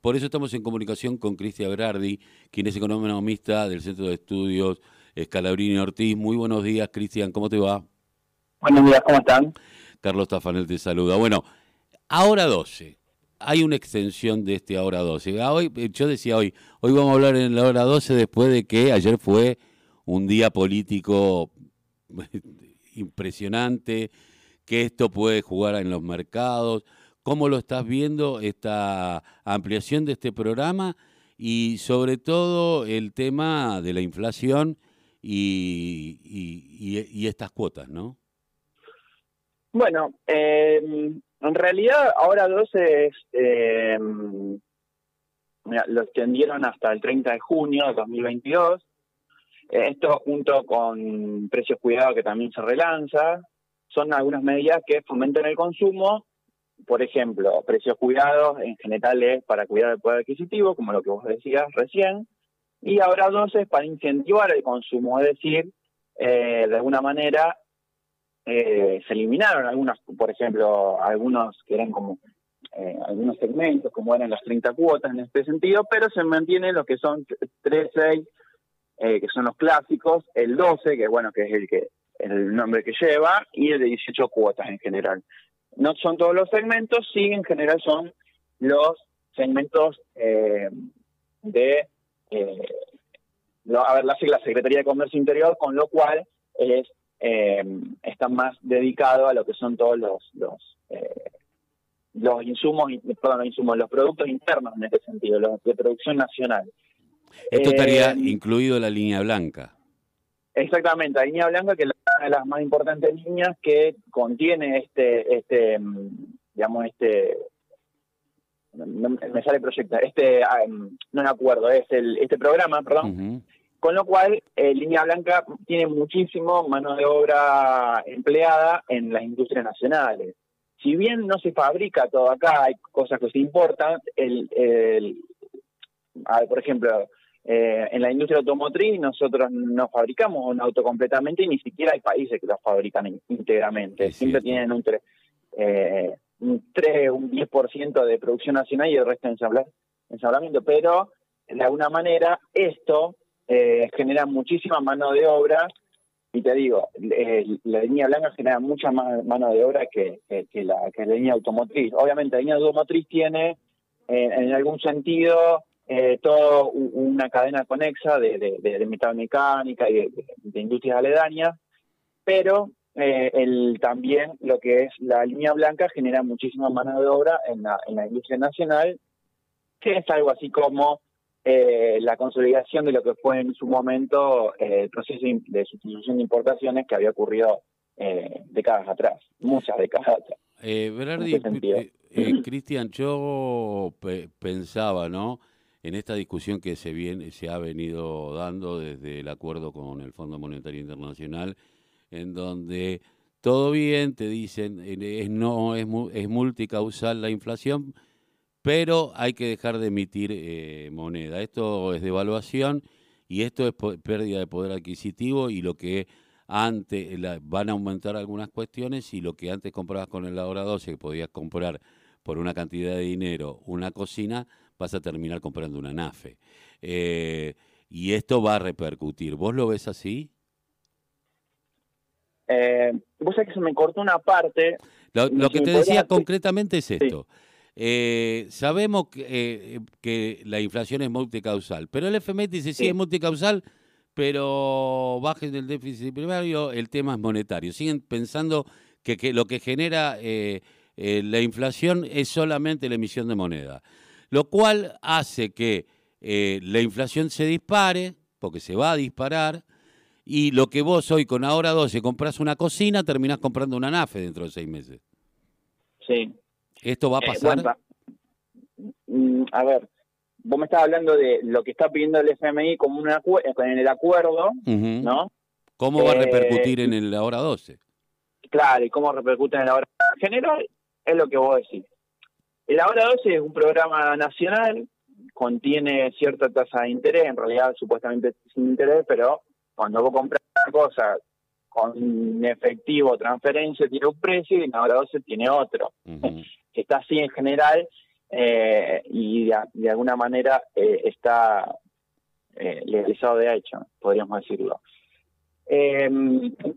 Por eso estamos en comunicación con Cristian Berardi, quien es economista del Centro de Estudios Escalabrini Ortiz. Muy buenos días, Cristian, ¿cómo te va? Buenos días, ¿cómo están? Carlos Tafanel te saluda. Bueno, ahora 12. Hay una extensión de este ahora 12. Ah, hoy, yo decía hoy, hoy vamos a hablar en la hora 12 después de que ayer fue un día político impresionante, que esto puede jugar en los mercados. ¿Cómo lo estás viendo esta ampliación de este programa? Y sobre todo el tema de la inflación y, estas cuotas, ¿no? Bueno, eh, en realidad ahora 12 es, eh, lo extendieron hasta el 30 de junio de 2022. Esto junto con precios cuidados que también se relanza, son algunas medidas que fomentan el consumo por ejemplo, precios cuidados en general es para cuidar el poder adquisitivo, como lo que vos decías recién, y ahora dos para incentivar el consumo, es decir, eh, de alguna manera eh, se eliminaron algunas, por ejemplo, algunos que eran como eh, algunos segmentos, como eran las 30 cuotas en este sentido, pero se mantienen los que son 3, 6, que son los clásicos, el 12, que bueno, que es el que el nombre que lleva, y el de 18 cuotas en general no son todos los segmentos, sí en general son los segmentos eh, de, eh, a ver, la sigla Secretaría de Comercio Interior, con lo cual es eh, está más dedicado a lo que son todos los los, los insumos, perdón, los insumos, los productos internos en este sentido, los de producción nacional. Esto estaría incluido en la línea blanca. Exactamente, la línea blanca que es una de las más importantes líneas que contiene este, este, mm, digamos, este, me sale proyecto, este, ah, mm, no me acuerdo, es el, este programa, perdón. Con lo cual, eh, Línea Blanca tiene muchísimo mano de obra empleada en las industrias nacionales. Si bien no se fabrica todo acá, hay cosas que se importan, el, el por ejemplo, eh, en la industria automotriz nosotros no fabricamos un auto completamente y ni siquiera hay países que lo fabrican íntegramente. Siempre tienen un, eh, un 3, un 10% de producción nacional y el resto en ensablamiento. Pero, de alguna manera, esto eh, genera muchísima mano de obra y te digo, la línea blanca genera mucha más mano de obra que, la, que la línea automotriz. Obviamente la línea automotriz tiene en algún sentido eh, toda una cadena conexa de, de, de, mecánica y de, industrias aledañas, pero eh, el, también lo que es la línea blanca genera muchísima mano de obra en la, en la industria nacional, que es algo así como eh, la consolidación de lo que fue en su momento eh, el proceso de sustitución de importaciones que había ocurrido décadas atrás, muchas décadas atrás. Berardi, Cristian, yo pensaba, ¿no? En esta discusión que se, viene, se ha venido dando desde el acuerdo con el Fondo Monetario Internacional, en donde todo bien, te dicen, es, no es, es multicausal la inflación, pero hay que dejar de emitir eh, moneda. Esto es devaluación y esto es pérdida de poder adquisitivo y lo que antes van a aumentar algunas cuestiones y lo que antes comprabas con el ahora 12, que podías comprar por una cantidad de dinero una cocina, vas a terminar comprando una NAFE. Eh, y esto va a repercutir. ¿Vos lo ves así? Eh, vos sabés que se me cortó una parte. Lo, que te decía concretamente es esto. Eh, sabemos que, que, la inflación es multicausal, pero el FMI dice sí, es multicausal, pero bajen el déficit primario, el tema es monetario. Siguen pensando que, que lo que genera eh, la inflación es solamente la emisión de moneda, lo cual hace que eh, la inflación se dispare, porque se va a disparar, y lo que vos hoy con ahora 12 compras una cocina, terminás comprando una NAFE dentro de seis meses. Sí. ¿Esto va a eh, pasar? Mm, a ver, vos me estás hablando de lo que está pidiendo el FMI como una, en el acuerdo, ¿no? ¿Cómo va a repercutir en el ahora 12? Claro, y cómo repercute en el ahora general es lo que vos decís. El Ahora 12 es un programa nacional, contiene cierta tasa de interés, en realidad supuestamente sin interés, pero cuando vos compras una cosa con efectivo transferencia tiene un precio y el Ahora 12 tiene otro. Está así en general eh, y de, alguna manera eh, está eh, legalizado de hecho, podríamos decirlo.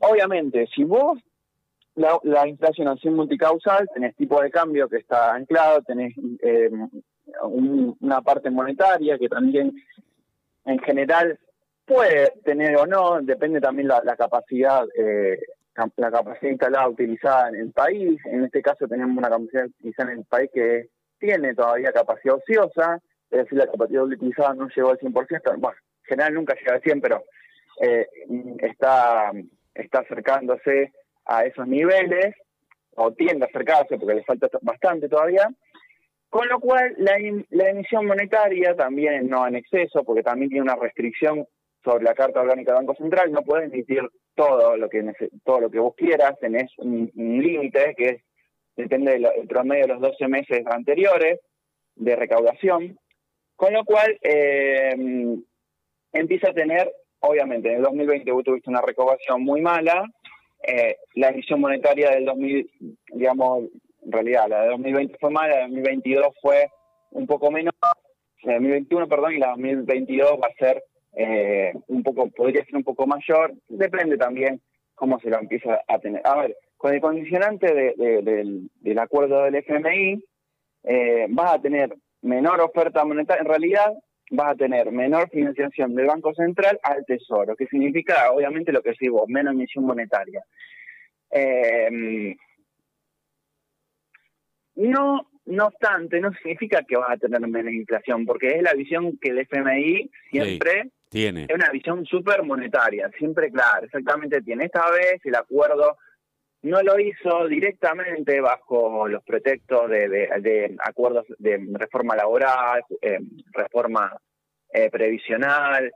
obviamente, si vos la, la inflación es multicausal, tenés tipo de cambio que está anclado, tenés una parte monetaria que también en general puede tener o no, depende también la, la capacidad eh, la capacidad instalada utilizada en el país. En este caso tenemos una capacidad utilizada en el país que tiene todavía capacidad ociosa, es decir, la capacidad utilizada no llegó al 100%, bueno, en general nunca llega al 100%, pero eh, está, está acercándose a esos niveles, o tiende a acercarse porque le falta bastante todavía, con lo cual la, emisión monetaria también no en exceso, porque también tiene una restricción sobre la Carta Orgánica del Banco Central, no puedes emitir todo lo que todo lo que vos quieras, tenés un, límite que es depende del promedio de los 12 meses anteriores de recaudación, con lo cual eh, empieza a tener, obviamente, en el 2020 vos tuviste una recaudación muy mala, eh, la emisión monetaria del 2000, digamos, en realidad la de 2020 fue mala, la de 2022 fue un poco menos, la de 2021, perdón, y la de 2022 va a ser eh, un poco, podría ser un poco mayor, depende también cómo se lo empieza a tener. A ver, con el condicionante del, acuerdo del FMI, eh, vas a tener menor oferta monetaria, en realidad vas a tener menor financiación del Banco Central al Tesoro, que significa obviamente lo que decís vos, menos emisión monetaria. Eh, no no obstante, no significa que vas a tener menos inflación, porque es la visión que el FMI siempre tiene. Es una visión súper monetaria, siempre claro, exactamente tiene. Esta vez el acuerdo no lo hizo directamente bajo los pretextos de, acuerdos de reforma laboral, eh, reforma eh, previsional,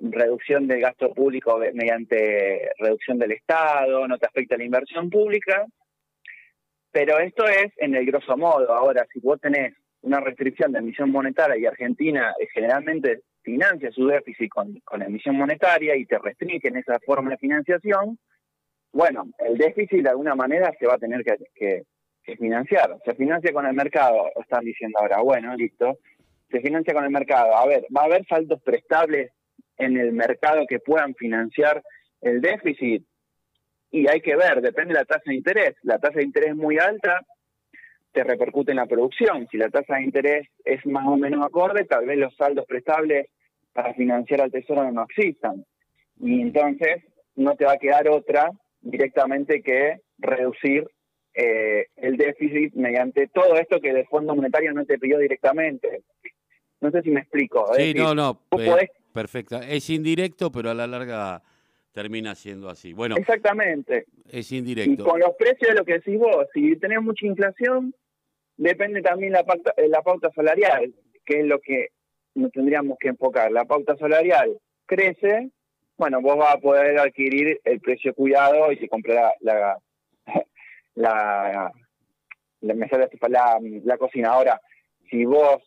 reducción del gasto público mediante reducción del Estado, no te afecta la inversión pública, pero esto es en el grosso modo. Ahora, si vos tenés una restricción de emisión monetaria y Argentina eh, generalmente financia su déficit con, con emisión monetaria y te restringen esa forma de financiación, bueno, el déficit de alguna manera se va a tener que, financiar. Se financia con el mercado, están diciendo ahora, bueno, listo, se financia con el mercado. A ver, ¿va a haber saldos prestables en el mercado que puedan financiar el déficit? Y hay que ver, depende de la tasa de interés. La tasa de interés muy alta, te repercute en la producción. Si la tasa de interés es más o menos acorde, tal vez los saldos prestables para financiar al tesoro no existan. Y entonces no te va a quedar otra directamente que reducir eh, el déficit mediante todo esto que el Fondo Monetario no te pidió directamente. No sé si me explico. Sí, no, no, eh, perfecto. Es indirecto, pero a la larga termina siendo así. Bueno, exactamente. Es indirecto. Y con los precios de lo que decís vos, si tenés mucha inflación, depende también la pauta, eh, la pauta salarial, que es lo que nos tendríamos que enfocar. La pauta salarial crece, bueno, vos vas a poder adquirir el precio cuidado y se comprará la, la, la, la, cocina. Ahora, si vos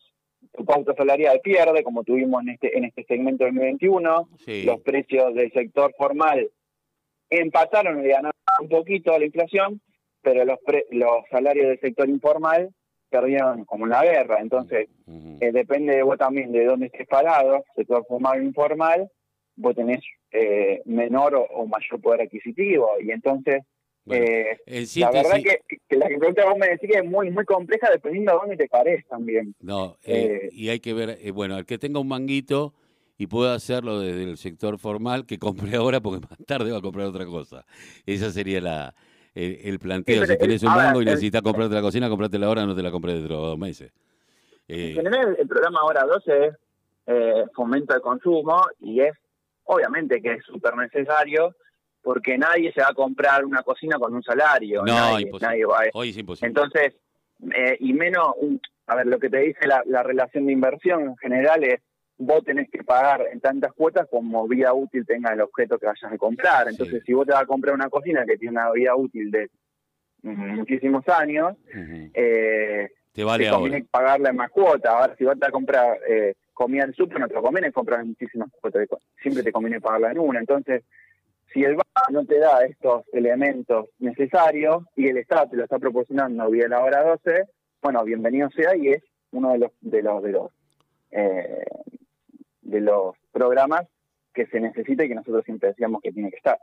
tu pauta salarial pierde, como tuvimos en este en este segmento del 2021, los precios del sector formal empataron y ganaron un poquito a la inflación, pero los los salarios del sector informal perdieron como la guerra. Entonces, eh, depende de vos también de dónde estés parado, sector formal o informal, vos tenés eh, menor o, mayor poder adquisitivo. Y entonces, eh, la verdad que, que, la pregunta vos me decís que es muy muy compleja dependiendo de dónde te pares también. No, y hay que ver, bueno, el que tenga un manguito y pueda hacerlo desde el sector formal, que compre ahora porque más tarde va a comprar otra cosa. Esa sería la, el, planteo. si tenés un mango y necesitas comprarte la cocina, la ahora, no te la compré dentro de dos meses. Eh, en general, el programa Hora 12 eh, fomenta el consumo y es, obviamente, que es súper necesario porque nadie se va a comprar una cocina con un salario. No, nadie, nadie va Hoy es imposible. Entonces, eh, y menos, a ver, lo que te dice la, la relación de inversión en general es vos tenés que pagar en tantas cuotas como vida útil tenga el objeto que vayas a comprar. Entonces, si vos te vas a comprar una cocina que tiene una vida útil de muchísimos años, eh, te vale conviene pagarla en más cuotas. Ahora, si vas a comprar eh, comida en súper, no te conviene comprar muchísimas cuotas. Siempre te conviene pagarla en una. Entonces, si el banco no te da estos elementos necesarios y el Estado te lo está proporcionando vía la hora 12, bueno, bienvenido sea y es uno de los de los de los eh, de los programas que se necesita y que nosotros siempre decíamos que tiene que estar.